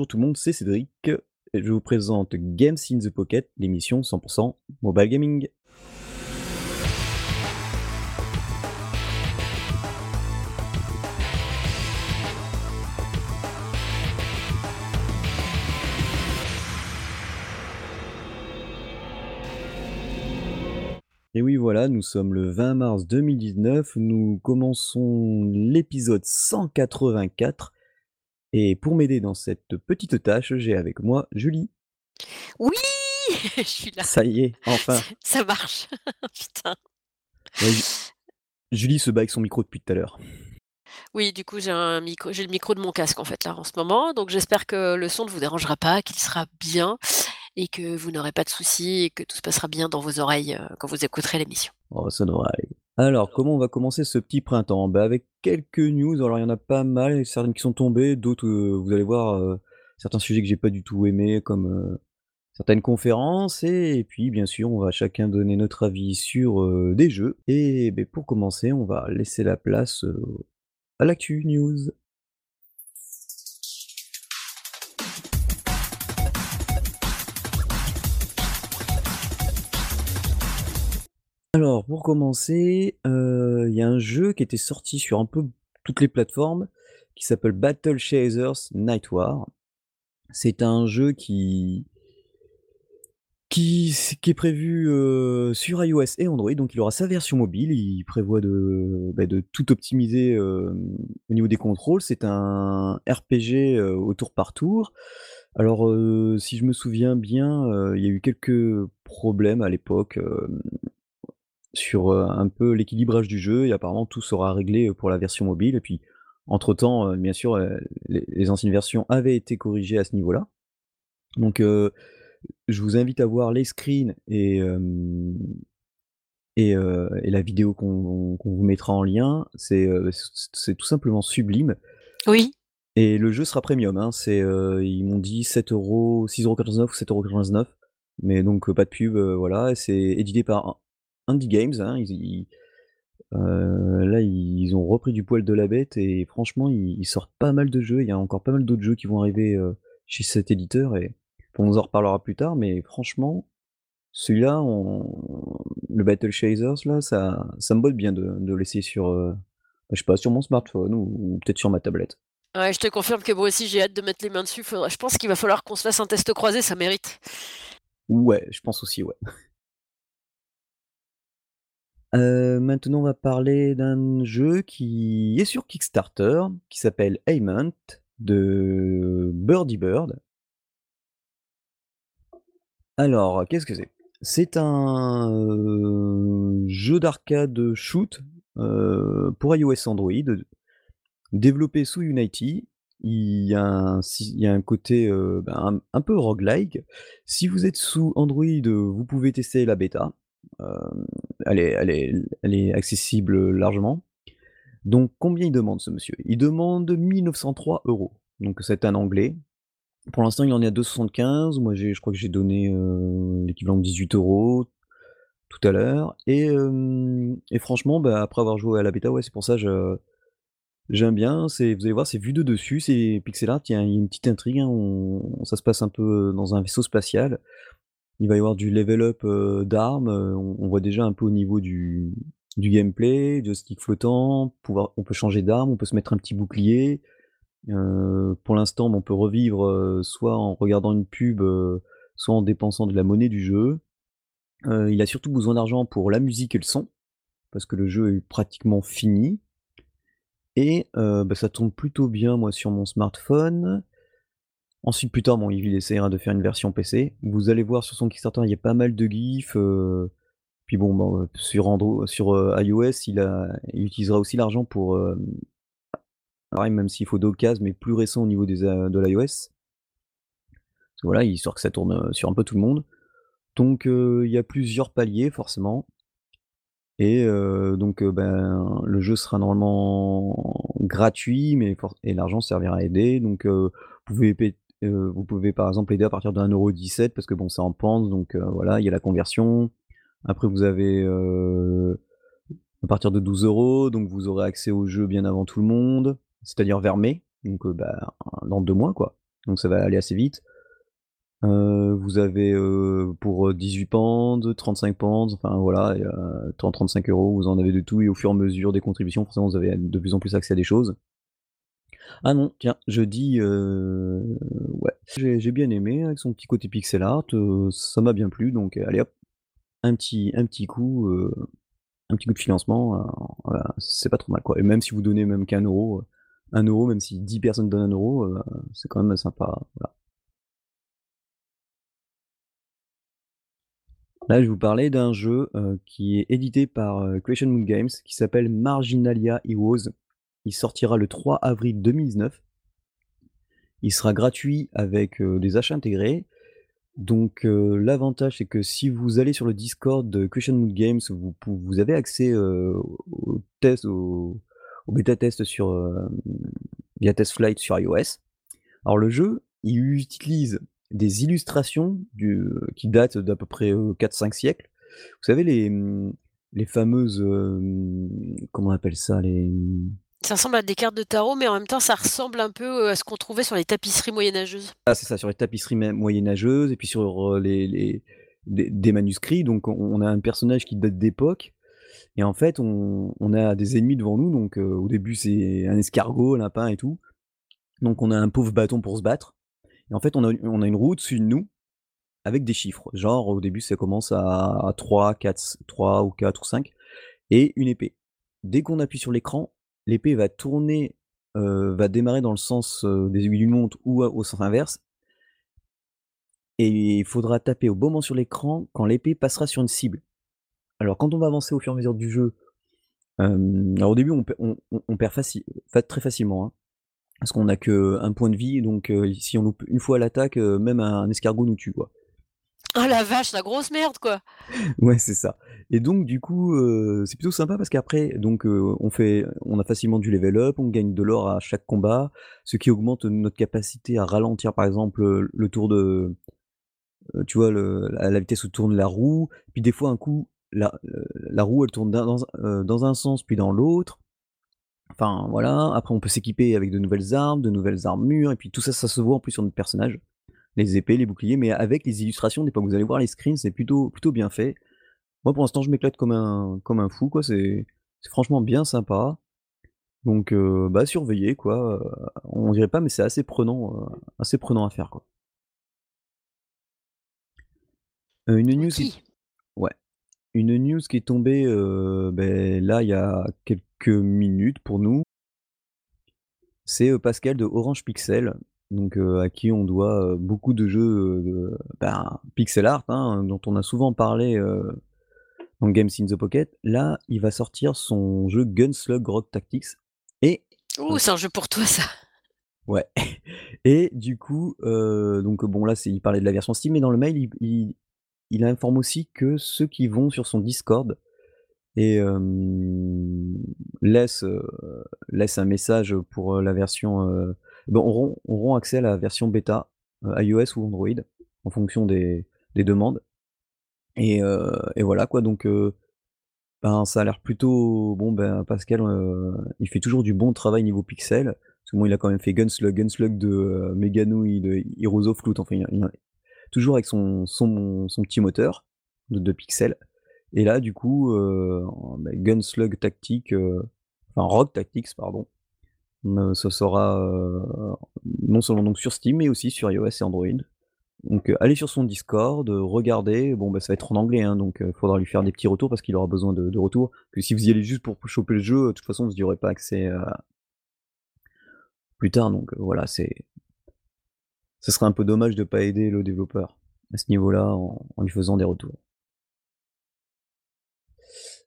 bonjour tout le monde, c'est Cédric. Je vous présente Games in the Pocket, l'émission 100% mobile gaming. Et oui, voilà, nous sommes le 20 mars 2019, nous commençons l'épisode 184 et pour m'aider dans cette petite tâche, j'ai avec moi Julie. Oui, je suis là. Ça y est, enfin. Ça marche. Putain. Ouais, Julie se bat avec son micro depuis tout à l'heure. Oui, du coup, j'ai un micro, j'ai le micro de mon casque en fait là en ce moment, donc j'espère que le son ne vous dérangera pas, qu'il sera bien et que vous n'aurez pas de soucis et que tout se passera bien dans vos oreilles euh, quand vous écouterez l'émission. Oh, ça devrait aller. Alors, comment on va commencer ce petit printemps? Bah, avec quelques news. Alors, il y en a pas mal, certaines qui sont tombées, d'autres, euh, vous allez voir, euh, certains sujets que j'ai pas du tout aimés, comme euh, certaines conférences. Et, puis, bien sûr, on va chacun donner notre avis sur des jeux. Et ben, pour commencer, on va laisser la place à l'actu news. Alors, pour commencer, heu, il y a un jeu qui était sorti sur un peu toutes les plateformes, qui s'appelle Battle Chasers Night War. C'est un jeu qui qui est prévu, heu, sur iOS et Android, donc il aura sa version mobile. Il prévoit de, bah, tout optimiser, hem, au niveau des contrôles. C'est un RPG, au tour par tour. Alors, si je me souviens bien, il y a eu quelques problèmes à l'époque, sur, heu, un peu l'équilibrage du jeu et apparemment tout sera réglé, heu, pour la version mobile et puis entre-temps, heu, bien sûr, les les anciennes versions avaient été corrigées à ce niveau-là. Donc, je vous invite à voir les screens et et la vidéo qu'on vous mettra en lien. C'est, tout simplement sublime Oui, et le jeu sera premium, hein. Ils m'ont dit 7 €, 6,99 € ou 7,99 €, mais donc, pas de pub, voilà. C'est édité par Indie Games, hein. Ils ils Heu, là, ils ont repris du poil de la bête et franchement, ils ils sortent pas mal de jeux. Il y a encore pas mal d'autres jeux qui vont arriver, heu, chez cet éditeur et on nous en reparlera plus tard, mais franchement, celui-là, on le Battle Chasers là, ça ça me botte bien de de l'essayer sur, heu, je sais pas, sur mon smartphone ou ou peut-être sur ma tablette. ouais, je te confirme que moi aussi j'ai hâte de mettre les mains dessus. Faudra- je pense qu'il va falloir qu'on se fasse un test croisé, ça mérite. Ouais, je pense aussi, ouais. Heu, maintenant, on va parler d'un jeu qui est sur Kickstarter, qui s'appelle Aimant de Birdie Bird. Alors, qu'est-ce que c'est? C'est un, heu, jeu d'arcade shoot, heu, pour iOS Android, développé sous Unity. Il y a un côté, ben, un peu roguelike. Si vous êtes sous Android, vous pouvez tester la bêta. Elle est accessible, largement. Donc combien il demande ce monsieur? Il demande 1 903 €. Donc c'est un anglais. Pour l'instant, il en est à 2,75 Moi, je crois que j'ai donné, l'équivalent de 18 € tout à l'heure et hem et franchement, bah, après avoir joué à la bêta, ouais, c'est pour ça je j'aime bien. Vous allez voir, c'est vu de dessus, c'est pixel art, il y a une petite intrigue, hein, ça se passe un peu dans un vaisseau spatial. Il va y avoir du level up, heu, d'armes, heu, on voit déjà un peu au niveau du du gameplay, joystick flottant, pouvoir on peut changer d'arme, on peut se mettre un petit bouclier. Heu, pour l'instant, on peut revivre, soit en regardant une pub, soit en dépensant de la monnaie du jeu. Il a surtout besoin d'argent pour la musique et le son, parce que le jeu est pratiquement fini et bah, ça tourne plutôt bien, moi, sur mon smartphone. Ensuite, plus tard, bon, il essaiera de faire une version PC. Vous allez voir sur son Kickstarter, il y a pas mal de gifs, heu, puis bon, bah, heu, sur Andro sur, heu, iOS, il utilisera aussi l'argent pour, pareil, même s'il faut d'occasion, mais plus récent au niveau des, de l'iOS. Voilà, histoire que ça tourne, sur un peu tout le monde. Donc il y a plusieurs paliers forcément et donc ben, le jeu sera normalement gratuit, mais et l'argent servira à aider. Donc vous pouvez heu, vous pouvez par exemple aider à partir de 1,17 € parce que bon, c'est en pente, donc heu, voilà, il y a la conversion. Après vous avez, heu, à partir de 12 €, donc vous aurez accès au jeu bien avant tout le monde, c'est-à-dire vers mai, donc bah, dans 2 mois quoi. donc ça va aller assez vite. Vous avez, pour, heu, 18 pounds, 35 pounds, enfin voilà et heu, 30-35 €, vous en avez de tout et au fur et à mesure des contributions, forcément vous avez de plus en plus accès à des choses. Ah non, tiens, je dis, heu, ouais, j'ai bien aimé avec son petit côté pixel art, heu, ça m'a bien plu donc euh, allez hop, un petit un petit coup, un petit coup de financement, c'est pas trop mal quoi et même si vous donnez même qu'1 €, heu, 1 €, même si 10 personnes donnent 1 €, heu, c'est quand même sympa. Là, je vous parler d'un jeu, qui est édité par, Creation Moon Games, qui s'appelle Marginalia Heroes. Il sortira le 3 avril 2019. Il sera gratuit avec, heu, des achats intégrés. Donc, heu, l'avantage, c'est que si vous allez sur le Discord de Creation Moon Games, vous avez accès, heu, aux tests, bêta tests sur, via TestFlight sur iOS. Alors le jeu, il utilise des illustrations qui datent d'à peu près, heu, 4-5 siècles. Vous savez les, les fameuses, comment on appelle ça? Les, Ça ressemble à des cartes de tarot, mais en même temps, ça ressemble un peu, heu, à ce qu'on trouvait sur les tapisseries moyenâgeuses. ah c'est ça, sur les tapisseries moyenâgeuses et puis sur, heu, les des manuscrits donc on a un personnage qui date d'époque et en fait on a des ennemis devant nous donc, heu, au début c'est un escargot, un lapin et tout. Donc on a un pauvre bâton pour se battre et en fait on a une roue au-dessus de nous Avec des chiffres, genre au début ça commence à 3, 4, 3 ou 4 ou 5 et une épée. Dès qu'on appuie sur l'écran, l'épée va tourner, va démarrer dans le sens, des aiguilles d'une montre ou au sens inverse et il faudra taper au bon moment sur l'écran quand l'épée passera sur une cible. Alors quand on va avancer au fur et à mesure du jeu, alors au début on pe on on on perd très facilement, hein, parce qu'on a qu'1 point de vie donc si on loupe une fois l'attaque, même un escargot nous tue. Oh la vache, la grosse merde, quoi! Ouais, c'est ça et donc du coup, heu, c'est plutôt sympa parce qu'après donc heu, on fait on a facilement du level up, on gagne de l'or à chaque combat, ce qui augmente notre capacité à ralentir par exemple, heu, le tour de tu vois la vitesse où tourne la roue. Puis des fois un coup la, roue elle tourne dans dans un sens puis dans l'autre. Enfin voilà, après on peut s'équiper avec de nouvelles armes, de nouvelles armures et puis tout ça, ça se voit en plus sur notre personnage. Les épées, les boucliers, mais avec les illustrations d'époque. Vous allez voir les screens, c'est plutôt plutôt bien fait. Moi, pour l'instant, je m'éclate comme un comme un fou, quoi. C'est franchement bien sympa. Donc, heu, bah, surveiller, quoi, heu, on dirait pas, mais c'est assez prenant, heu, assez prenant à faire, quoi. Heu, une news qui OK. ouais, une news qui est tombée, beh, là, il y a quelques minutes pour nous, c'est, Pascal de Orange Pixel, donc, heu, à qui on doit, heu, beaucoup de jeux, de, ben, pixel art, hein, dont on a souvent parlé, dans Games in the Pocket. Là, il va sortir son jeu Gunslug Rock Tactics et Ouh, heu c'est un jeu pour toi ça. Ouais et du coup, donc bon là, il parlait de la version Steam, mais dans le mail, il il il informe aussi que ceux qui vont sur son Discord et laissent, laissent un message pour, la version, ben auront accès à la version bêta, heu, iOS ou Android en fonction des des demandes. Et heu et voilà quoi. Donc heu, ben, ça a l'air plutôt bon, ben, Pascal, il fait toujours du bon travail niveau pixel. Parce que bon, il a quand même fait Gunslug, Gunslug de, heu, Meganou de Heroes of Loot, enfin il toujours avec son son son petit moteur de de pixels et là du coup, heu, bah, Gunslug Tactics, heu, enfin Rogue Tactics pardon, heu, ce sera, heu, non seulement donc sur Steam mais aussi sur iOS et Android. Donc, heu, allez sur son Discord, heu, regardez, bon, bah, ça va être en anglais, hein, donc il faudra lui faire des petits retours parce qu'il aura besoin de retours. Que si vous y allez juste pour choper le jeu, de toute façon, vous y aurez pas accès, plus tard, donc voilà, c'est ce serait un peu dommage de pas aider le développeur à ce niveau-là en lui faisant des retours.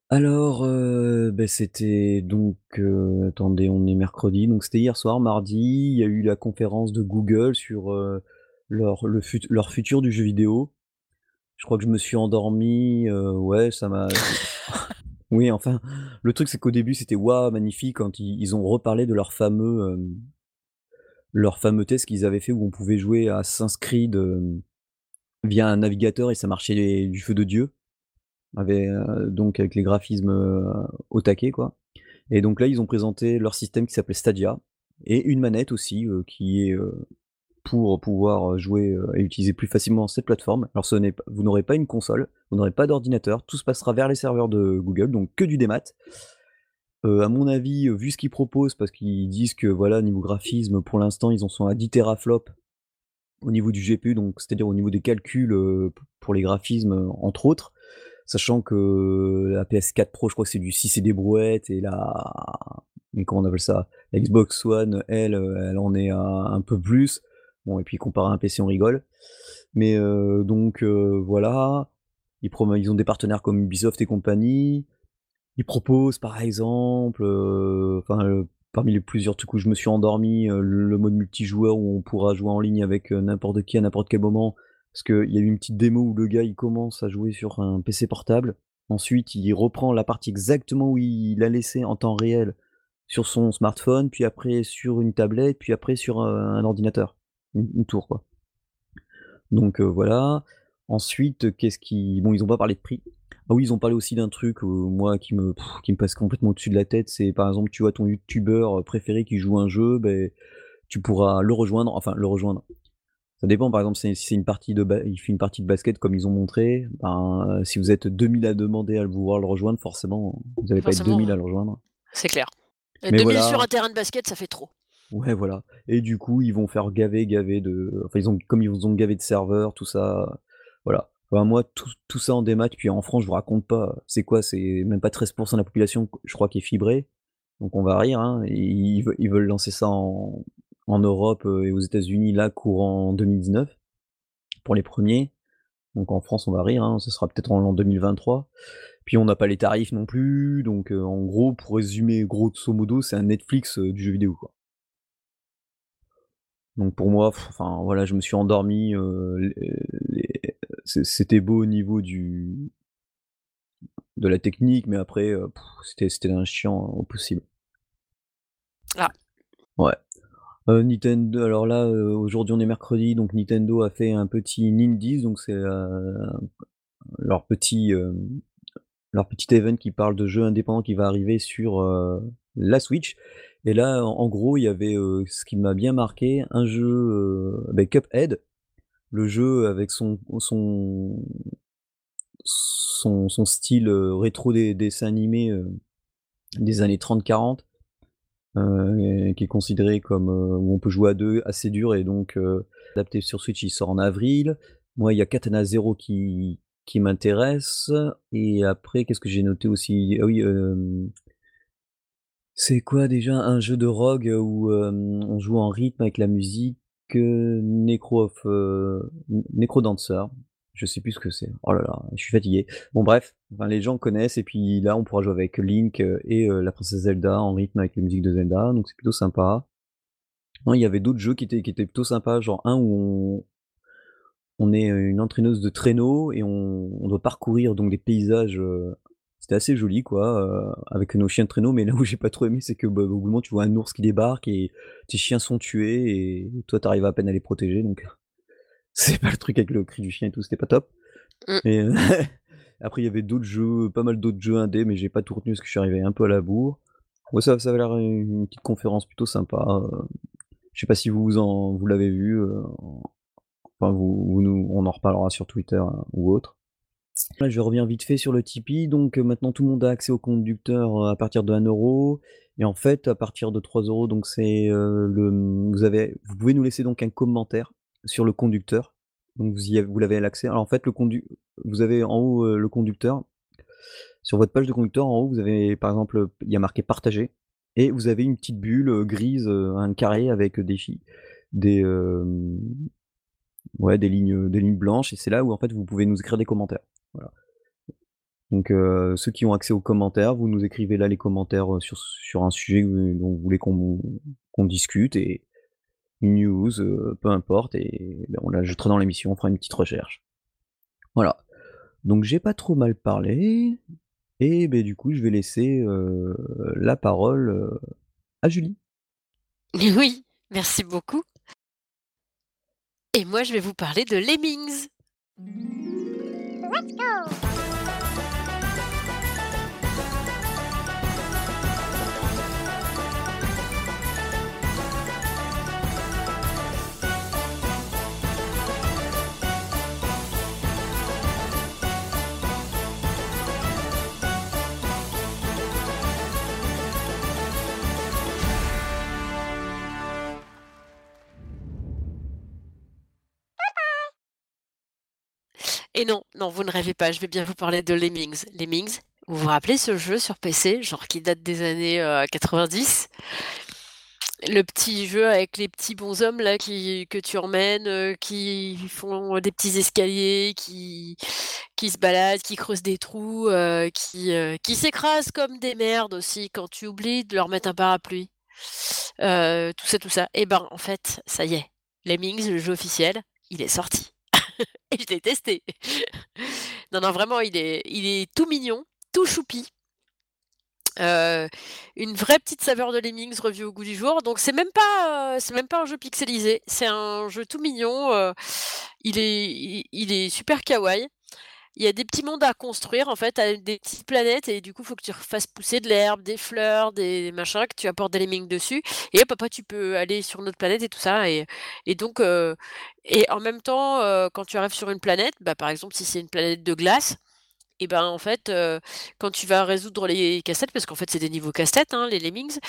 Alors, heu, beh, c'était donc, heu, attendez, on est mercredi, donc c'était hier soir, mardi, il y a eu la conférence de Google sur, heu, leur le fut leur futur du jeu vidéo. Je crois que je me suis endormi, heu, ouais, ça m'a oui, enfin, le truc, c'est qu'au début, c'était: «Waouh, magnifique» quand ils ils ont reparlé de leur fameux, hem, leur fameux test qu'ils avaient fait où on pouvait jouer à Assassin's Creed, hem, via un navigateur et ça marchait du feu de Dieu. Avec, heu, donc avec les graphismes, heu, au taquet, quoi et donc là, ils ont présenté leur système qui s'appelait Stadia et une manette aussi, heu, qui est, heu, pour pouvoir jouer et utiliser plus facilement cette plateforme. Alors ce n'est vous n'aurez pas une console, vous n'aurez pas d'ordinateur, tout se passera vers les serveurs de Google, donc que du démat. à mon avis, vu ce qu'ils proposent, parce qu'ils disent que voilà, niveau graphisme, pour l'instant, ils en sont à 10 teraflops au niveau du GPU, donc c'est-à-dire au niveau des calculs pour les graphismes, entre autres. Sachant que la PS4 Pro, je crois que c'est du 6 et des brouettes, et la, comment on appelle ça, la Xbox One, elle, elle en est à un peu plus. Bon, et puis comparé à un PC, on rigole. Mais donc voilà, ils, ils ont des partenaires comme Ubisoft et compagnie. Ils proposent par exemple, parmi les plusieurs trucs où je me suis endormi, le mode multijoueur où on pourra jouer en ligne avec n'importe qui à n'importe quel moment. Parce qu'il y a eu une petite démo où le gars il commence à jouer sur un PC portable. Ensuite, il reprend la partie exactement où il a laissé en temps réel sur son smartphone, puis après sur une tablette, puis après sur un ordinateur une, tour quoi. Donc voilà. Ensuite, qu'est-ce qui. Bon, ils ont pas parlé de prix. Ah oui, ils ont parlé aussi d'un truc, moi, qui me, qui me passe complètement au-dessus de la tête. C'est par exemple, tu vois ton youtubeur préféré qui joue un jeu, ben, tu pourras le rejoindre, enfin le rejoindre. Ça dépend, par exemple, si c'est une partie de il fait une partie de basket comme ils ont montré, ben, si vous êtes 2000 à demander à vouloir le rejoindre, forcément, vous n'allez pas être 2000 à le rejoindre. C'est clair. 2000 sur un terrain de basket, ça fait trop. Ouais, voilà. Et du coup, ils vont faire gaver, gaver de. Enfin, ils ont, comme ils vous ont gavé de serveurs, tout ça. Voilà. Enfin, moi, tout, tout ça en démat, puis en France, je vous raconte pas. C'est quoi? C'est même pas 13% de la population, je crois, qui est fibrée. Donc on va rire. Hein. Ils, ils, veulent lancer ça en, en Europe et aux États-Unis, là, courant 2019, pour les premiers. Donc en France, on va rire. Hein. Ce sera peut-être en l'an 2023. Puis on n'a pas les tarifs non plus. Donc en gros, pour résumer grosso modo, c'est un Netflix du jeu vidéo. Quoi. Donc pour moi, enfin voilà, je me suis endormi. c'était beau au niveau du de la technique, mais après, c'était c'était un chiant au possible. Ah. Ouais. Nintendo, alors là, aujourd'hui on est mercredi, donc Nintendo a fait un petit Nindies, donc c'est leur petit leur event qui parle de jeux indépendants qui va arriver sur la Switch. Et là, en gros, il y avait ce qui m'a bien marqué, un jeu Cuphead, le jeu avec son style rétro des dessins animés des années 30-40, qui est considéré comme où on peut jouer à deux, assez dur et donc adapté sur Switch, il sort en avril. Moi, il y a Katana Zero qui qui m'intéresse et après qu'est-ce que j'ai noté aussi? Ah oui, c'est quoi déjà un jeu de rogue où on joue en rythme avec la musique, Necro of Necro Dancer. Je sais plus ce que c'est. Oh là là, je suis fatigué. Bon bref, les gens connaissent et puis là on pourra jouer avec Link et la princesse Zelda en rythme avec la musique de Zelda, donc c'est plutôt sympa. Il y avait d'autres jeux qui étaient plutôt sympas, genre un où on est une entraîneuse de traîneau et on doit parcourir donc des paysages, c'était assez joli quoi, euh, avec nos chiens de traîneau, mais là où j'ai pas trop aimé, c'est que bah, au bout moment tu vois un ours qui débarque et tes chiens sont tués et toi t'arrives à peine à les protéger, donc c'est pas le truc avec le cri du chien et tout, c'était pas top. Mmh. Euh, après il y avait d'autres jeux, pas mal d'autres jeux indés, mais j'ai pas tout retenu parce que je suis arrivé un peu à la bourre. Ouais, ça, ça avait l'air une petite conférence plutôt sympa. Euh, je sais pas si vous en, vous l'avez vu. enfin, vous, nous, on en reparlera sur Twitter ou autre. Là, je reviens vite fait sur le Tipeee. Donc euh, maintenant, tout le monde a accès au conducteur euh, à partir de 1 euro. Et en fait, à partir de 3 euros, donc c'est euh, le. Vous, avez, vous pouvez nous laisser donc un commentaire sur le conducteur. Donc vous, y avez, vous l'avez l'accès. Alors en fait, le condu, vous avez en haut le conducteur. Sur votre page de conducteur, en haut, vous avez par exemple, il y a marqué partager. Et vous avez une petite bulle grise, un carré avec des, des, ouais, des, lignes, des lignes blanches. Et c'est là où en fait vous pouvez nous écrire des commentaires. Voilà. Donc ceux qui ont accès aux commentaires, vous nous écrivez là les commentaires sur, sur un sujet dont vous voulez qu'on discute et news, peu importe, et ben, on l'ajouterait dans l'émission, on fera une petite recherche. Voilà. Donc j'ai pas trop mal parlé, et ben, du coup je vais laisser la parole à Julie. Oui, merci beaucoup. Et moi je vais vous parler de Lemmings. Let's go! Et non, non, vous ne rêvez pas, je vais bien vous parler de Lemmings. Lemmings, vous vous rappelez ce jeu sur PC, genre qui date des années, heu, 90? Le petit jeu avec les petits bonshommes là qui que tu emmènes, heu, qui font des petits escaliers, qui qui se baladent, qui creusent des trous, heu, qui, qui s'écrasent comme des merdes aussi quand tu oublies de leur mettre un parapluie. Tout ça, tout ça. Et ben, en fait, ça y est, Lemmings, le jeu officiel, il est sorti et je l'ai testé. Non, non, vraiment, il est il est tout mignon, tout choupi. Heu, une vraie petite saveur de Lemmings revue au goût du jour. Donc c'est même pas, heu, c'est même pas un jeu pixelisé, c'est un jeu tout mignon, heu, il est il est super kawaii. Il y a des petits mondes à construire en fait des petites planètes et du coup, il faut que tu refasses pousser de l'herbe, des fleurs, des machins, que tu apportes des lemmings dessus et après tu peux aller sur une autre planète et tout ça et donc heu et en même temps, heu, quand tu arrives sur une planète, bah, par exemple, si c'est une planète de glace et ben, en fait, heu, quand tu vas résoudre les casse-têtes, parce qu'en fait, c'est des niveaux casse-têtes, hein, les Lemmings.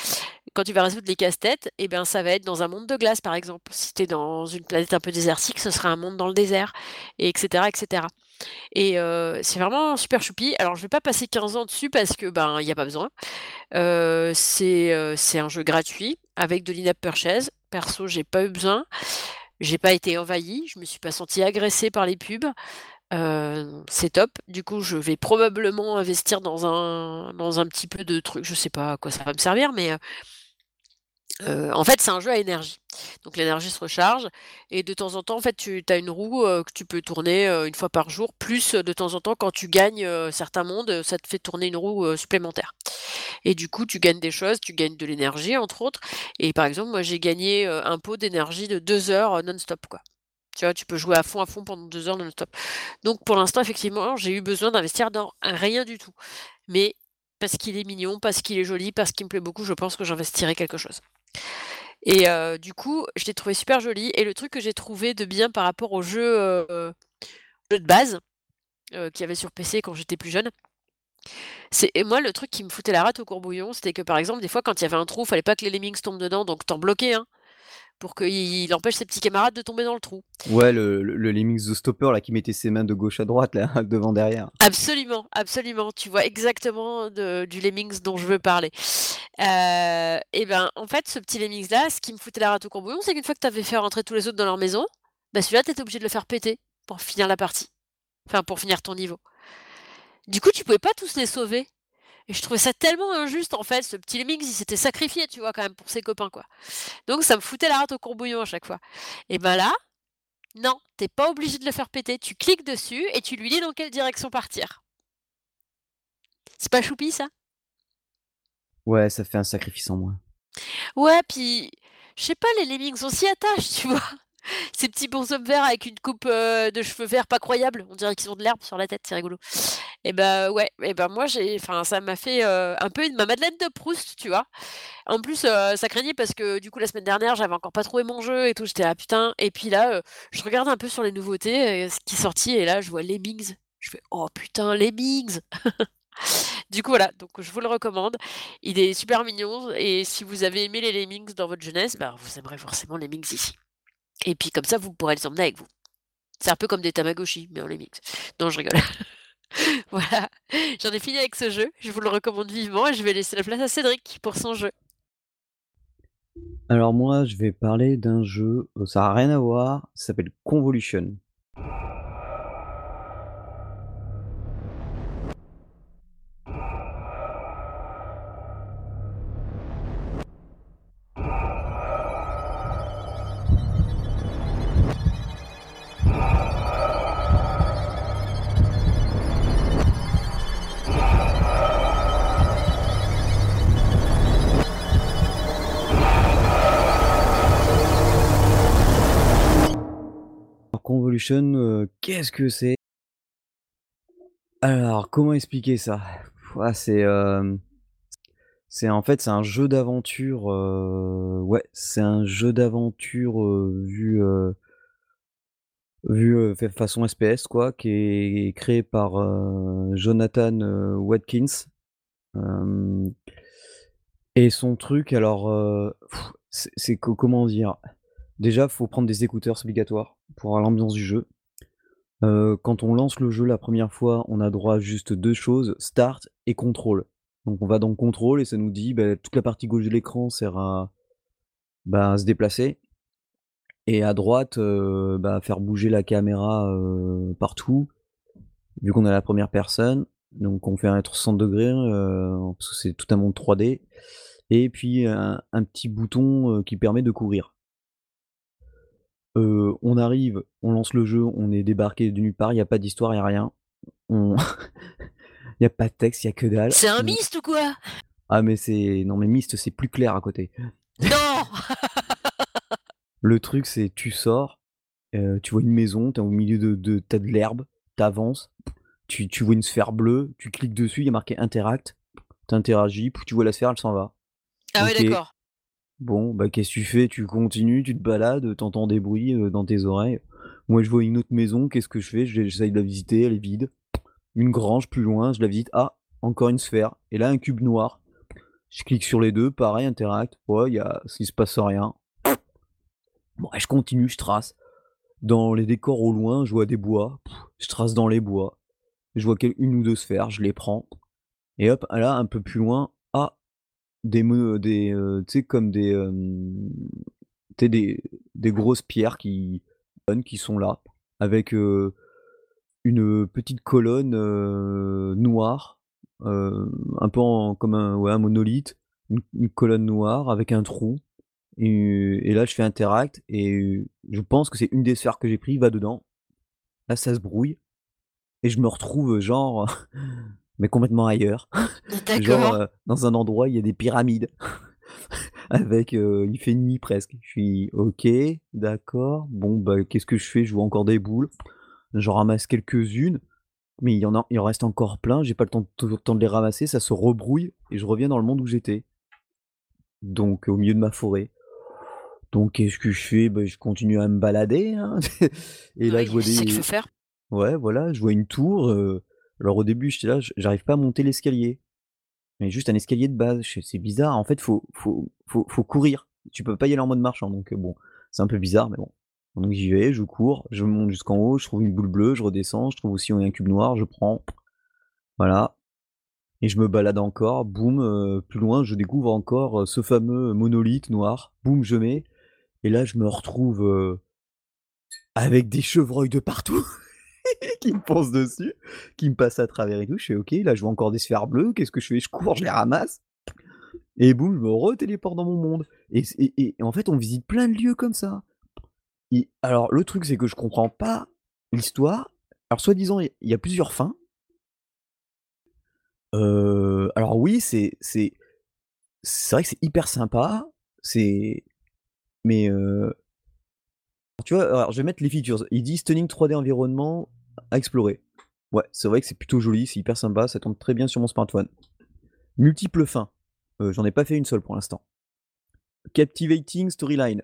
Quand tu vas résoudre les casse-têtes et ben, ça va être dans un monde de glace, par exemple. Si tu es dans une planète un peu désertique, ce sera un monde dans le désert et cetera et heu, c'est vraiment super choupi. Alors je vais pas passer 15 ans dessus parce que, ben, il y a pas besoin. C'est, heu, c'est un jeu gratuit avec de l'in-app purchase. Perso, j'ai pas eu besoin. J'ai pas été envahie, je me suis pas sentie agressée par les pubs. C'est top. Du coup, je vais probablement investir dans un dans un petit peu de trucs, je sais pas à quoi ça va me servir, mais en fait, c'est un jeu à énergie. Donc l'énergie se recharge et de temps en temps, en fait, tu as une roue, que tu peux tourner, 1 fois par jour, plus, de temps en temps quand tu gagnes, certains mondes, ça te fait tourner une roue, supplémentaire et du coup, tu gagnes des choses, tu gagnes de l'énergie, entre autres et par exemple, moi, j'ai gagné, un pot d'énergie de 2 heures, heu, non-stop, quoi. Tu vois, tu peux jouer à fond, à fond pendant 2 heures non-stop. Donc pour l'instant, effectivement, j'ai eu besoin d'investir dans rien du tout. Mais parce qu'il est mignon, parce qu'il est joli, parce qu'il me plaît beaucoup, je pense que j'investirai quelque chose et heu, du coup, je l'ai trouvé super joli. Et le truc que j'ai trouvé de bien par rapport au jeu, heu, jeu de base, heu, qu'il y avait sur PC quand j'étais plus jeune c'est moi, le truc qui me foutait la rate au courbouillon, c'était que, par exemple, des fois, quand il y avait un trou, fallait pas que les lemmings tombent dedans, donc tu en bloquais un pour qu'il il empêche ses petits camarades de tomber dans le trou. Ouais, le le le Lemmings The Stopper là, qui mettait ses mains de gauche à droite là, devant, derrière. Absolument, absolument, tu vois exactement de du Lemmings dont je veux parler. Heu et ben, en fait, ce petit Lemmings là, ce qui me foutait la rate au courbouillon, c'est qu'une fois que tu avais fait rentrer tous les autres dans leur maison, bah, celui-là, tu étais obligé de le faire péter pour finir la partie. Enfin, pour finir ton niveau. Du coup, tu pouvais pas tous les sauver et je trouvais ça tellement injuste, en fait. Ce petit Lemmings, il s'était sacrifié, tu vois, quand même, pour ses copains, quoi. Donc ça me foutait la rate au courbouillon à chaque fois et ben, là, non, tu es pas obligé de le faire péter. Tu cliques dessus et tu lui dis dans quelle direction partir. C'est pas choupi, ça? Ouais, ça fait un sacrifice en moins. Ouais, puis, je sais pas, les Lemmings, on s'y attache, tu vois? Ces petits bonshommes verts avec une coupe, heu, de cheveux verts pas croyable, on dirait qu'ils ont de l'herbe sur la tête, c'est rigolo et bah, ouais et ben, moi, j'ai enfin, ça m'a fait, heu, un peu une ma Madeleine de Proust, tu vois? En plus, heu, ça craignait parce que, du coup, la semaine dernière, j'avais encore pas trouvé mon jeu et tout, j'étais là: «Putain» et puis là, je regarde un peu sur les nouveautés, ce qui est sorti et là, je vois Lemmings. Je fais: «Oh putain, Lemmings!» du coup, voilà, donc je vous le recommande. Il est super mignon et si vous avez aimé les Lemmings dans votre jeunesse, bah, vous aimerez forcément Lemmings ici et puis comme ça, vous pourrez les emmener avec vous. C'est un peu comme des Tamagotchi, mais en Lemmings. Non, je rigole. Voilà, j'en ai fini avec ce jeu, je vous le recommande vivement et je vais laisser la place à Cédric pour son jeu. Alors moi, je vais parler d'un jeu, ça a rien à voir, ça s'appelle Convolution. Heu, qu'est-ce que c'est? Alors, comment expliquer ça? Ouah, c'est, en fait, c'est un jeu d'aventure, heu, ouais, c'est un jeu d'aventure, vu, vu, façon SPS quoi, qui est créé par, Jonathan, Watkins. Et son truc alors, c'est c'est co comment dire? Déjà, faut prendre des écouteurs, c'est obligatoire pour avoir l'ambiance du jeu. Heu, quand on lance le jeu la 1re fois, on a droit à juste 2 choses, start et contrôle. Donc on va dans contrôle et ça nous dit, bah, toute la partie gauche de l'écran sert à, bah, se déplacer et à droite, heu, bah, faire bouger la caméra, heu, partout. Vu qu'on à la 1re personne, donc on fait un 360° heu, parce que c'est tout un monde 3D et puis un petit bouton, qui permet de courir. On arrive, on lance le jeu, on est débarqué de nulle part, il y a pas d'histoire, il y a rien. On il y a pas de texte, il y a que dalle. C'est un On Myst ou quoi? Ah mais c'est non mais Myst, c'est plus clair à côté. Non! Le truc, c'est tu sors, tu vois une maison, tu es au milieu de de tu as de l'herbe, tu avances, tu tu vois une sphère bleue, tu cliques dessus, il y a marqué interact, tu interagis, tu vois la sphère, elle s'en va. Ah ouais, d'accord. Bon, bah, qu'est-ce que tu fais? Tu continues, tu te balades, tu entends des bruits, heu, dans tes oreilles. Moi, je vois une autre maison, qu'est-ce que je fais? Je j'essaye de la visiter, elle est vide. Une grange plus loin, je la visite, ah, encore une sphère et là un cube noir. Je clique sur les 2, pareil, interact, ouais, il y a il se passe rien. Bon, je continue, je trace. Dans les décors au loin, je vois des bois, je trace dans les bois. Je vois 1 ou 2 sphères, je les prends et hop, là, un peu plus loin, des des, tu sais, comme des, des des grosses pierres qui qui sont là avec, une petite colonne, noire, un peu comme un ouais, un monolithe, une colonne noire avec un trou et et là, je fais interact et je pense que c'est une des sphères que j'ai pris va dedans. Là, ça se brouille et je me retrouve, genre, mais complètement ailleurs. Genre, heu, dans un endroit, il y a des pyramides avec, heu, il fait nuit presque. Je suis: «OK, d'accord, bon, bah, qu'est-ce que je fais?» je vois encore des boules, j'en ramasse quelques-unes, mais il y en a il en reste encore plein, j'ai pas le temps toujours le temps de les ramasser, ça se rebrouille et je reviens dans le monde où j'étais. Donc au milieu de ma forêt. Donc qu'est-ce que je fais? Bah, je continue à me balader, hein et là, je vois c'est ça qu'il faut des faire. ouais, voilà, je vois une tour, heu, alors au début, j'étais là, j'arrive pas à monter l'escalier. Mais juste un escalier de base, «C'est bizarre», en fait, faut faut faut faut courir. Tu peux pas y aller en mode marchand donc heu, bon, c'est un peu bizarre mais bon. Donc j'y vais, je cours, je monte jusqu'en haut, je trouve une boule bleue, je redescends, je trouve aussi un cube noir, je prends. Voilà et je me balade encore, boum, heu, plus loin, je découvre encore, heu, ce fameux monolithe noir. Boum, je mets et là, je me retrouve, avec des chevreuils de partout qui me foncent dessus, qui me passent à travers et tout. Je fais: «OK», là, je vois encore des sphères bleues, qu'est-ce que je fais? Je cours, je les ramasse et boum, je me retéléporte dans mon monde et en fait, on visite plein de lieux comme ça alors le truc, c'est que je comprends pas l'histoire. Alors soi-disant, il y a plusieurs fins heu, alors oui, c'est c'est c'est vrai que c'est hyper sympa, c'est mais heu tu vois, alors je vais mettre les features. Ils disent: «Stunning 3D environnement à explorer». Ouais, c'est vrai que c'est plutôt joli, c'est hyper sympa, ça tourne très bien sur mon smartphone. Multiples fins, heu, j'en ai pas fait une seule pour l'instant. Captivating storyline,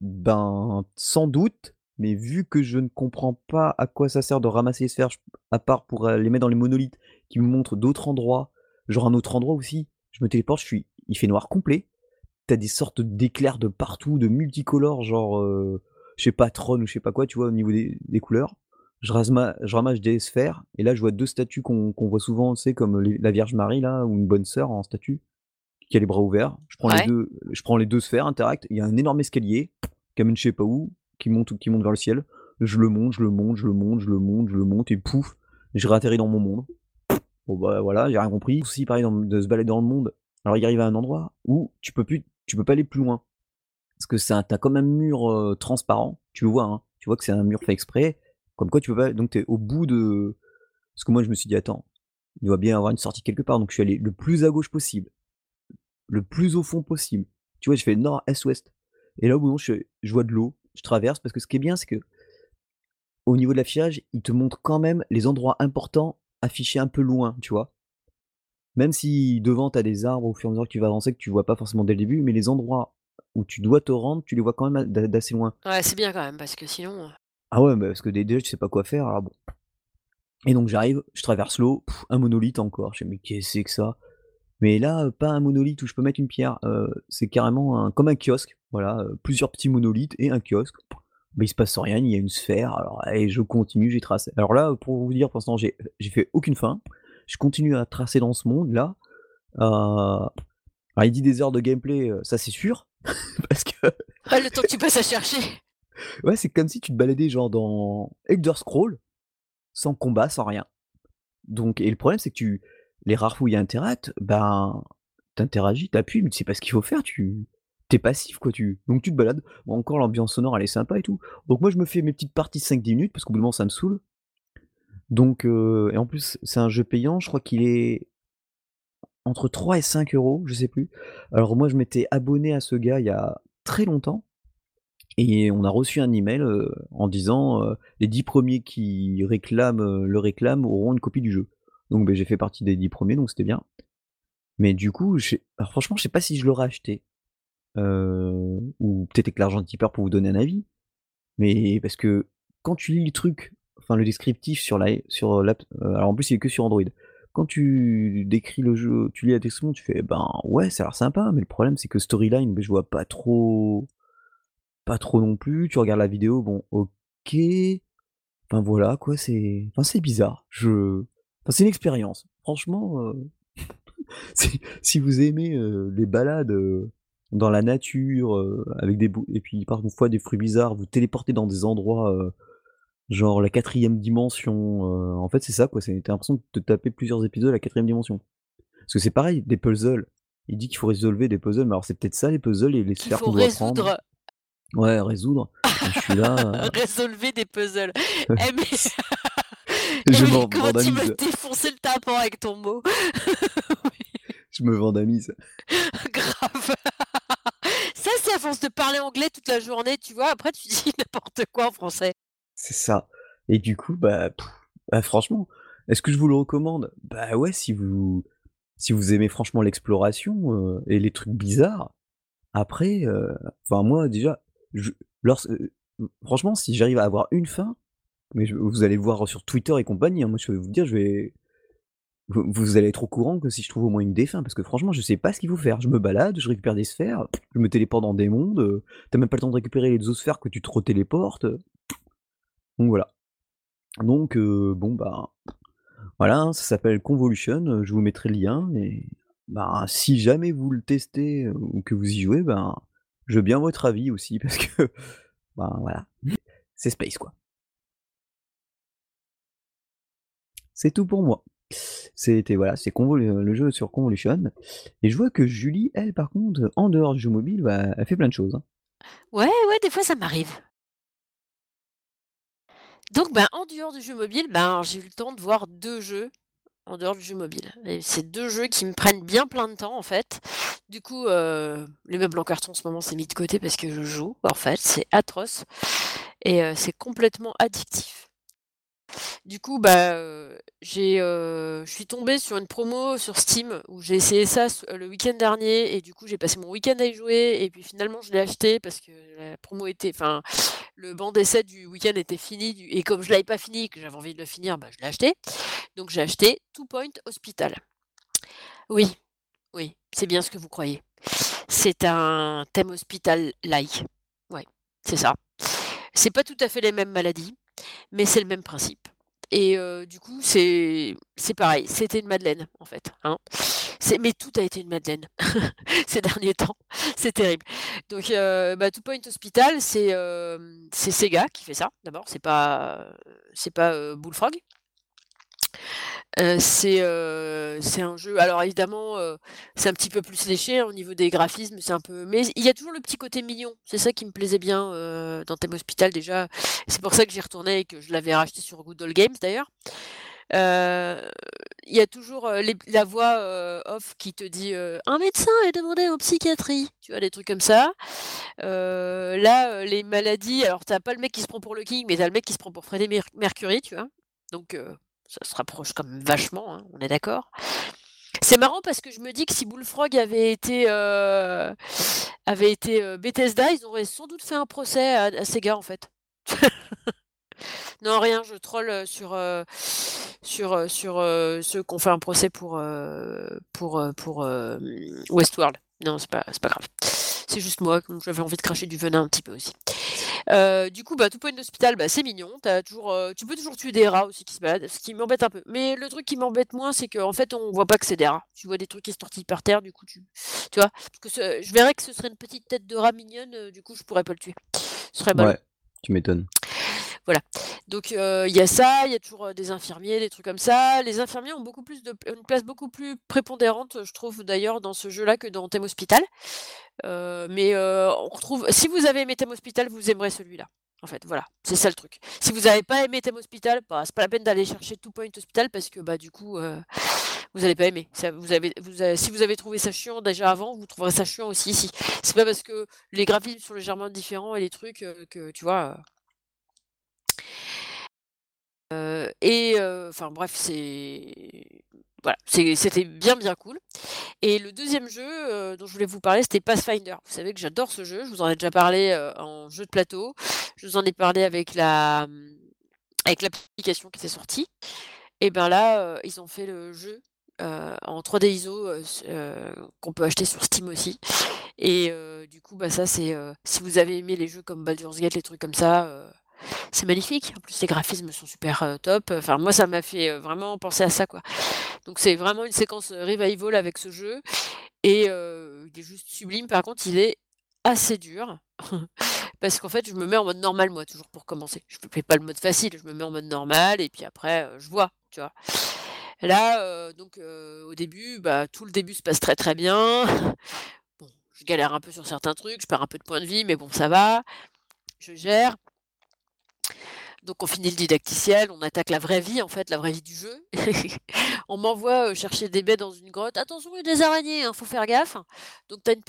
ben, sans doute, mais vu que je ne comprends pas à quoi ça sert de ramasser les sphères, à part pour, heu, les mettre dans les monolithes qui me montrent d'autres endroits, genre un autre endroit aussi, je me téléporte, je suis il fait noir complet, tu as des sortes d'éclairs de partout, de multicolores, genre, heu, je sais pas, Tron ou je sais pas quoi, tu vois, au niveau des des couleurs. Je rasma je ramasse des sphères et là, je vois 2 statues qu'on voit souvent, tu sais, comme les la Vierge Marie là ou une bonne sœur en statue, qui a les bras ouverts. Je prends les. 2 je prends les 2 sphères, interact, il y a un énorme escalier qui amène je sais pas où, qui monte qui monte vers le ciel. Je le monte, je le monte, je le monte, je le monte, je le monte et pouf, je réatterris dans mon monde. Bon, bah, voilà, j'ai rien compris. Aussi pareil dans de se balader dans le monde. Alors il arrive à un endroit où tu peux plus tu peux pas aller plus loin. Parce que c'est un tu as comme un mur, heu, transparent, tu le vois, hein, tu vois que c'est un mur fait exprès, comme quoi tu peux pas donc tu es au bout de parce que moi je me suis dit: «Attends, il doit bien avoir une sortie quelque part», donc je suis allé le plus à gauche possible, le plus au fond possible. Tu vois, j'ai fait nord, est, ouest et là au bout je fais je vois de l'eau, je traverse parce que ce qui est bien, c'est que au niveau de l'affichage, il te montre quand même les endroits importants affichés un peu loin, tu vois? Même si devant tu as des arbres au fur et à mesure que tu vas avancer, que tu vois pas forcément dès le début, mais les endroits où tu dois te rendre, tu les vois quand même d'assez loin. Ouais, c'est bien quand même parce que sinon, heu Ah ouais, bah, parce que dé déjà tu sais pas quoi faire, alors bon et donc j'arrive, je traverse l'eau, un monolithe encore, je fais: «Mais qu'est-ce que c'est que ça?» mais là, heu, pas un monolithe où je peux mettre une pierre, heu, c'est carrément un comme un kiosque, voilà, plusieurs petits monolithes et un kiosque. bah, il se passe rien, il y a une sphère, alors et je continue, j'ai tracé. Alors là, pour vous dire, pour l'instant, j'ai j'ai fait aucune fin. Je continue à tracer dans ce monde-là. Heu, alors il dit des heures de gameplay, heu, ça c'est sûr, parce que Ouais, le temps que tu passes à chercher. ouais, c'est comme si tu te baladais genre dans Elder Scrolls, sans combat, sans rien. Donc et le problème, c'est que tu les rares où il y a interact, ben, tu interagis, tu appuies, mais tu sais pas ce qu'il faut faire, tu tu es passif quoi, tu donc tu te balades. Bon encore l'ambiance sonore elle est sympa et tout. Donc moi je me fais mes petites parties de 5-10 minutes parce qu'au bout d'un moment ça me saoule. Donc heu et en plus c'est un jeu payant, je crois qu'il est entre 3 et 5 €, je sais plus. Alors moi je m'étais abonné à ce gars il y a très longtemps et on a reçu un email, heu, en disant, heu: «Les 10 premiers qui réclament, heu, le réclament auront une copie du jeu». Donc beh, j'ai fait partie des 10 premiers donc c'était bien. Mais du coup, franchement je sais pas si je l'aurais acheté. Heu, ou peut-être avec l'argent de tipeur pour vous donner un avis. Mais parce que quand tu lis le truc, enfin le descriptif sur la sur heu, alors en plus il est que sur Android. Quand tu décris le jeu, tu lis la description, tu fais: «Ben ouais, ça a l'air sympa», mais le problème c'est que storyline, je vois pas trop pas trop non plus. Tu regardes la vidéo, bon OK. Enfin voilà quoi, c'est enfin c'est bizarre. Je enfin c'est une expérience. Franchement, heu, si vous aimez, heu, les balades, heu, dans la nature, avec des et puis parfois des fruits bizarres, vous téléporter dans des endroits, genre la 4ème dimension, heu, en fait c'est ça quoi, c'est tu as l'impression de te taper plusieurs épisodes à la 4ème dimension. Parce que c'est pareil, des puzzles, il dit qu'il faut résolver des puzzles, mais alors c'est peut-être ça les puzzles et les Qu'il sphères faut qu'on doit prendre. résoudre. Ouais, résoudre et je suis là, heu Résolvez des puzzles. Eh mais Je m'en comment tu m'as vandamise. défoncé le tympan avec ton mot? Je me vandamise. Grave. Ça, c'est à force de parler anglais toute la journée, tu vois? Après tu dis n'importe quoi en français. C'est ça et du coup, bah, bah franchement, est-ce que je vous le recommande? Bah ouais, si vous si vous aimez franchement l'exploration, et les trucs bizarres. Après, enfin moi déjà, franchement si j'arrive à avoir une fin, mais vous allez le voir sur Twitter et compagnie, hein, moi je vais vous dire, je vais vous allez être au courant que si je trouve au moins une des fins, parce que franchement je sais pas ce qu'il faut faire. Je me balade, je récupère des sphères, je me téléporte dans des mondes, heu, tu as même pas le temps de récupérer les exosphères que tu te retéléportes, heu. Donc voilà. Donc bon bah, voilà, hein, ça s'appelle Convolution, je vous mettrai le lien et bah, si jamais vous le testez ou que vous y jouez, ben, je veux bien votre avis aussi parce que, ben voilà, c'est space quoi. C'est tout pour moi. C'était voilà, c'est le jeu sur Convolution et je vois que Julie, elle par contre, en dehors du jeu mobile, bah, elle fait plein de choses, hein. Ouais, ouais, des fois ça m'arrive. Donc ben, en dehors du jeu mobile, ben, j'ai eu le temps de voir 2 jeux, en dehors du jeu mobile et c'est 2 jeux qui me prennent bien plein de temps en fait. Du coup, heu, les meubles en carton en ce moment c'est mis de côté parce que je joue, en fait, c'est atroce et heu, c'est complètement addictif. Du coup, bah, j'ai, heu, je suis tombée sur une promo sur Steam où j'ai essayé ça s le week-end dernier et du coup j'ai passé mon week-end à y jouer et puis finalement je l'ai acheté parce que la promo était enfin, le banc d'essai du week-end était fini et comme je l'avais pas fini que j'avais envie de le finir, bah, je l'ai acheté. Donc j'ai acheté Two Point Hospital. Oui, oui, c'est bien ce que vous croyez. C'est un thème hospital-like. Ouais, c'est ça. C'est pas tout à fait les mêmes maladies, mais c'est le même principe et heu, du coup c'est pareil, c'était une madeleine en fait, hein. Mais tout a été une madeleine ces derniers temps, c'est terrible. Donc heu, bah, Point Hospital c'est, c'est Sega qui fait ça d'abord, c'est pas, c'est pas, heu, Bullfrog. C'est, un jeu alors évidemment, c'est un petit peu plus léché, hein, au niveau des graphismes, c'est un peu mais il y a toujours le petit côté mignon. C'est ça qui me plaisait bien, dans Thème Hospital déjà. C'est pour ça que j'y retournais et que je l'avais racheté sur Good Old Games d'ailleurs. Il y a toujours, la voix, off qui te dit, «Un médecin est demandé en psychiatrie», tu vois? Des trucs comme ça. Là, les maladies alors tu as pas le mec qui se prend pour le king, mais tu as le mec qui se prend pour Freddie Mer Mercury, tu vois? Donc ça se rapproche quand même vachement, hein, on est d'accord? C'est marrant parce que je me dis que si Bullfrog avait été, heu, avait été, heu, Bethesda, ils auraient sans doute fait un procès à à Sega en fait. Non rien, je troll, heu, sur, heu, sur, sur, ceux qui ont fait un procès pour, pour, pour, Westworld. Non, c'est pas pas grave. C'est juste moi, j'avais envie de cracher du venin un petit peu aussi. Heu, du coup, bah, Two Point Hospital, bah, c'est mignon. Tu as toujours, heu, tu peux toujours tuer des rats aussi qui se baladent, ce qui m'embête un peu. Mais le truc qui m'embête moins, c'est qu'en fait, on voit pas que c'est des rats. Tu vois des trucs qui se tortillent par terre, du coup, tu tu vois? Je verrais que ce serait une petite tête de rat mignonne, heu, du coup, je pourrais pas le tuer. Ce serait ballot. Ouais, tu m'étonnes. Voilà, donc heu, il y a ça, il y a toujours, heu, des infirmiers, des trucs comme ça. Les infirmiers ont beaucoup plus de une place beaucoup plus prépondérante, je trouve d'ailleurs dans ce jeu-là que dans Thème Hospital. Heu, mais on retrouve si vous avez aimé Thème Hospital, vous aimerez celui-là, en fait, voilà, c'est ça le truc. Si vous avez pas aimé Thème Hospital, bah, c'est pas la peine d'aller chercher Two Point Hospital parce que, bah, du coup, vous allez pas aimer. Si vous avez trouvé ça chiant déjà avant, vous trouverez ça chiant aussi ici. C'est pas parce que les graphismes sont légèrement différents et les trucs, que tu vois, Heu et heu, enfin bref, c'est voilà, c'était bien, bien cool et le 2e jeu, heu, dont je voulais vous parler, c'était Pathfinder. Vous savez que j'adore ce jeu, je vous en ai déjà parlé, heu, en jeu de plateau. Je vous en ai parlé avec la, mmh, avec l'application qui était sortie et ben là, heu, ils ont fait le jeu, en 3D ISO, qu'on peut acheter sur Steam aussi et du coup, bah, ça c'est, si vous avez aimé les jeux comme Baldur's Gate, les trucs comme ça, c'est magnifique. En plus, les graphismes sont super, heu, top. Enfin, moi, ça m'a fait, heu, vraiment penser à ça, quoi. Donc c'est vraiment une séquence, heu, revival avec ce jeu et il est juste sublime. Par contre, il est assez dur parce qu'en fait, je me mets en mode normal, moi, toujours pour commencer. Je fais pas le mode facile, je me mets en mode normal et puis après, je vois, tu vois? Là, donc au début, bah, tout le début se passe très, très bien. Je galère un peu sur certains trucs, je perds un peu de points de vie, mais bon, ça va, je gère. Donc on finit le didacticiel, on attaque la vraie vie, en fait, la vraie vie du jeu. On m'envoie, heu, chercher des baies dans une grotte: «Attention, il y a des araignées, hein, faut faire gaffe». Donc tu as une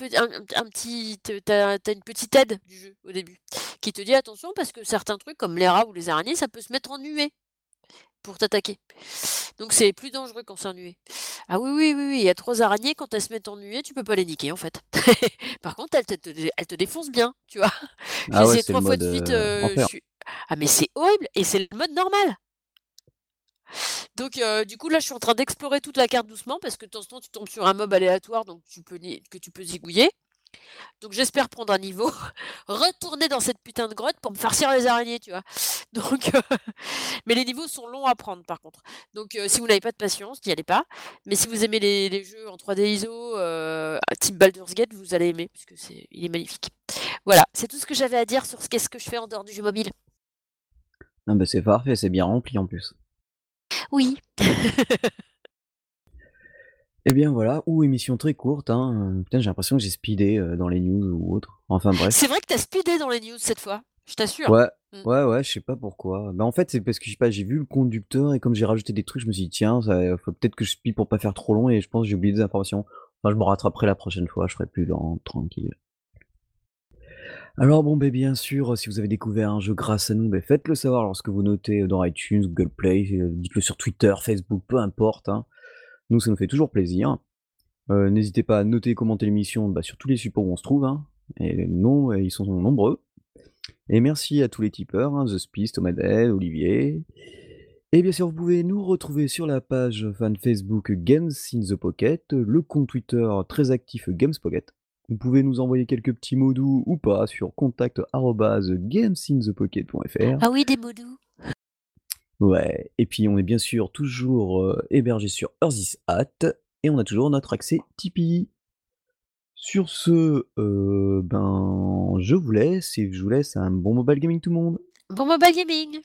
un petit as une petite aide du jeu au début qui te dit: «Attention parce que certains trucs comme les rats ou les araignées, ça peut se mettre en nuée pour t'attaquer. Donc c'est plus dangereux quand c'est en nuée». Ah oui, oui, oui, oui, il y a 3 araignées, quand elles se mettent en nuée, tu peux pas les niquer, en fait. Par contre, elles te elles te défoncent bien, tu vois? J'ai Ah ouais, 3 fois de suite, je enfer. suis ah mais c'est horrible et c'est le mode normal! Donc heu, du coup, là, je suis en train d'explorer toute la carte doucement parce que de temps en temps, tu tombes sur un mob aléatoire donc tu que tu peux zigouiller. Donc j'espère prendre un niveau, retourner dans cette putain de grotte pour me farcir les araignées, tu vois? Donc heu, mais les niveaux sont longs à prendre par contre. Donc heu, si vous n'avez pas de patience, n'y allez pas. Mais si vous aimez les jeux en 3D ISO, heu, type Baldur's Gate, vous allez aimer puisque c'est est magnifique. Voilà, c'est tout ce que j'avais à dire sur ce qu'est-ce que je fais en dehors du jeu mobile. Ah bah, c'est parfait, c'est bien rempli en plus. Oui. Et bien voilà, ou émission très courte, hein, putain, j'ai l'impression que j'ai speedé, dans les news ou autre. Enfin bref. C'est vrai que tu as speedé dans les news cette fois, je t'assure. Ouais, Mmh. ouais, ouais, je sais pas pourquoi. Bah, en fait, c'est parce que je sais pas, j'ai vu le conducteur et comme j'ai rajouté des trucs, je me suis dit: «Tiens, ça faut peut-être que je speed pour pas faire trop long» et je pense j'ai oublié des informations. Enfin, je me rattraperai la prochaine fois, je ferai plus lent, tranquille. Alors bon, bien sûr, si vous avez découvert un jeu grâce à nous, faites-le savoir lorsque vous notez dans iTunes, Google Play, dites-le sur Twitter, Facebook, peu importe, hein. Nous, ça nous fait toujours plaisir. N'hésitez pas à noter et commenter l'émission, bah, sur tous les supports où on se trouve, hein et non, ils sont nombreux. Et merci à tous les tipeurs, hein, The Spice, Thomasdel, Olivier. Et bien sûr, vous pouvez nous retrouver sur la page fan Facebook Games in the Pocket, le compte Twitter très actif Gamespocket. Vous pouvez nous envoyer quelques petits mots doux ou pas sur contact@gamesinthepocket.fr. Ah oui, des mots doux. Ouais, et puis on est bien sûr toujours, heu, hébergé sur Earthis@, et on a toujours notre accès Tipeee. Sur ce, heu, ben, je vous laisse et je vous laisse un bon mobile gaming tout le monde. Bon mobile gaming!